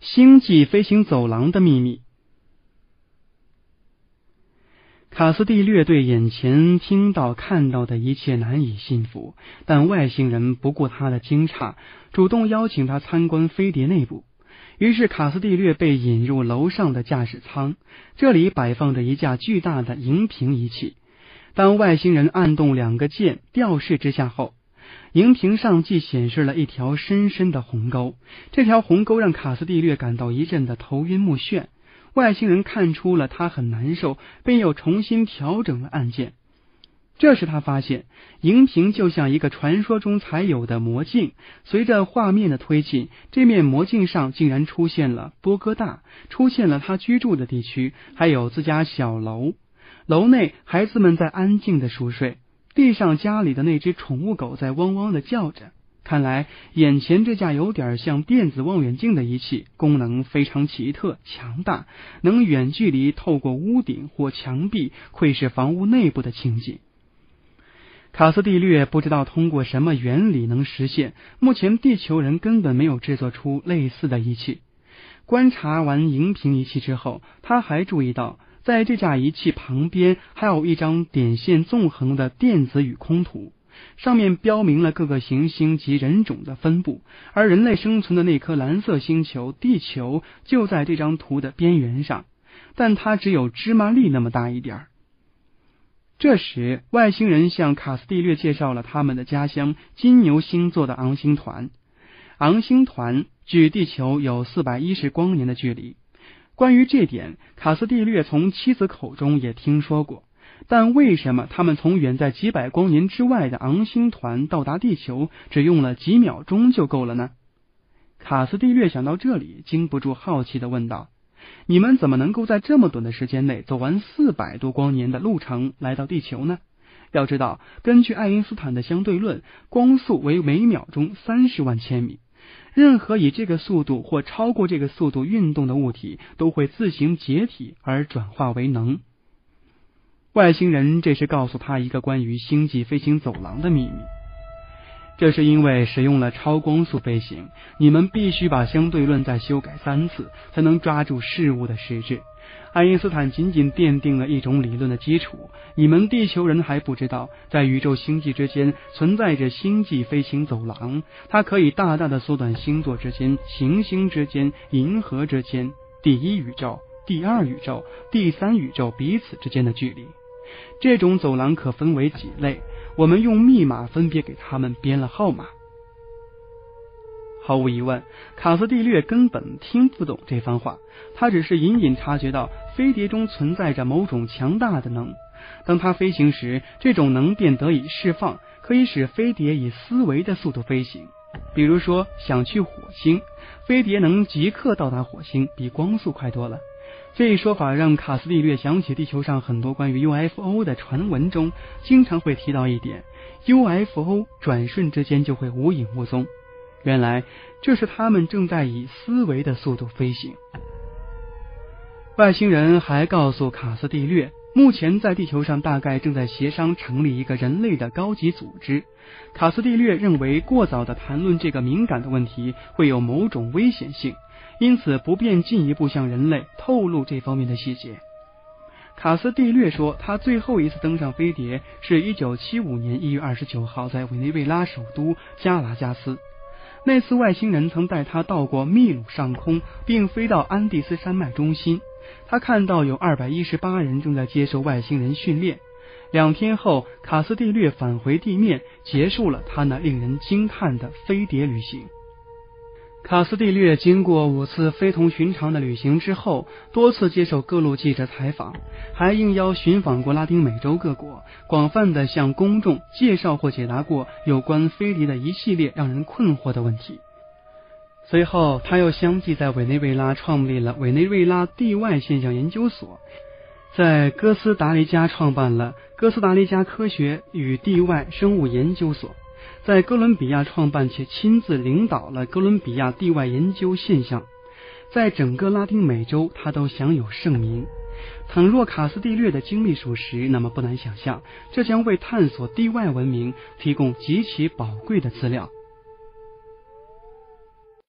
星际飞行走廊的秘密。卡斯蒂略对眼前听到、看到的一切难以信服，但外星人不顾他的惊诧，主动邀请他参观飞碟内部。于是，卡斯蒂略被引入楼上的驾驶舱，这里摆放着一架巨大的荧屏仪器。当外星人按动两个键，吊视之下后，荧屏上既显示了一条深深的鸿沟，这条鸿沟让卡斯蒂略感到一阵的头晕目眩。外星人看出了他很难受，便又重新调整了按键。这时他发现，荧屏就像一个传说中才有的魔镜。随着画面的推进，这面魔镜上竟然出现了波哥大，出现了他居住的地区，还有自家小楼。楼内孩子们在安静的熟睡，地上家里的那只宠物狗在汪汪的叫着。看来，眼前这架有点像电子望远镜的仪器，功能非常奇特、强大，能远距离透过屋顶或墙壁窥视房屋内部的情景。卡斯蒂略不知道通过什么原理能实现，目前地球人根本没有制作出类似的仪器。观察完荧屏仪器之后，他还注意到，在这架仪器旁边还有一张点线纵横的电子与空图。上面标明了各个行星及人种的分布，而人类生存的那颗蓝色星球地球就在这张图的边缘上，但它只有芝麻粒那么大一点儿。这时，外星人向卡斯蒂略介绍了他们的家乡金牛星座的昂星团。昂星团距地球有四百一十光年的距离。关于这点，卡斯蒂略从妻子口中也听说过。但为什么他们从远在几百光年之外的昂星团到达地球只用了几秒钟就够了呢？卡斯蒂略想到这里，禁不住好奇的问道：“你们怎么能够在这么短的时间内走完四百多光年的路程来到地球呢？要知道，根据爱因斯坦的相对论，光速为每秒钟三十万千米，任何以这个速度或超过这个速度运动的物体都会自行解体而转化为能。”外星人这时告诉他一个关于星际飞行走廊的秘密，这是因为使用了超光速飞行，你们必须把相对论再修改三次，才能抓住事物的实质。爱因斯坦仅仅奠定了一种理论的基础，你们地球人还不知道，在宇宙星际之间存在着星际飞行走廊，它可以大大的缩短星座之间、行星之间、银河之间、第一宇宙、第二宇宙、第三宇宙彼此之间的距离。这种走廊可分为几类，我们用密码分别给他们编了号码。毫无疑问，卡斯蒂略根本听不懂这番话，他只是隐隐察觉到飞碟中存在着某种强大的能。当他飞行时，这种能便得以释放，可以使飞碟以思维的速度飞行。比如说，想去火星，飞碟能即刻到达火星，比光速快多了。这一说法让卡斯蒂略想起地球上很多关于 UFO 的传闻中经常会提到一点：UFO 转瞬之间就会无影无踪。原来这是他们正在以思维的速度飞行。外星人还告诉卡斯蒂略，目前在地球上大概正在协商成立一个人类的高级组织。卡斯蒂略认为，过早的谈论这个敏感的问题会有某种危险性。因此，不便进一步向人类透露这方面的细节。卡斯蒂略说，他最后一次登上飞碟是一九七五年一月二十九号，在委内瑞拉首都加拉加斯。那次外星人曾带他到过秘鲁上空，并飞到安第斯山脉中心。他看到有二百一十八人正在接受外星人训练。两天后，卡斯蒂略返回地面，结束了他那令人惊叹的飞碟旅行。卡斯蒂略经过五次非同寻常的旅行之后，多次接受各路记者采访，还应邀寻访过拉丁美洲各国，广泛的向公众介绍或解答过有关飞碟的一系列让人困惑的问题。随后，他又相继在委内瑞拉创立了委内瑞拉地外现象研究所，在哥斯达黎加创办了哥斯达黎加科学与地外生物研究所。在哥伦比亚创办且亲自领导了哥伦比亚地外研究现象，在整个拉丁美洲，他都享有盛名。倘若卡斯蒂略的经历属实，那么不难想象，这将为探索地外文明提供极其宝贵的资料。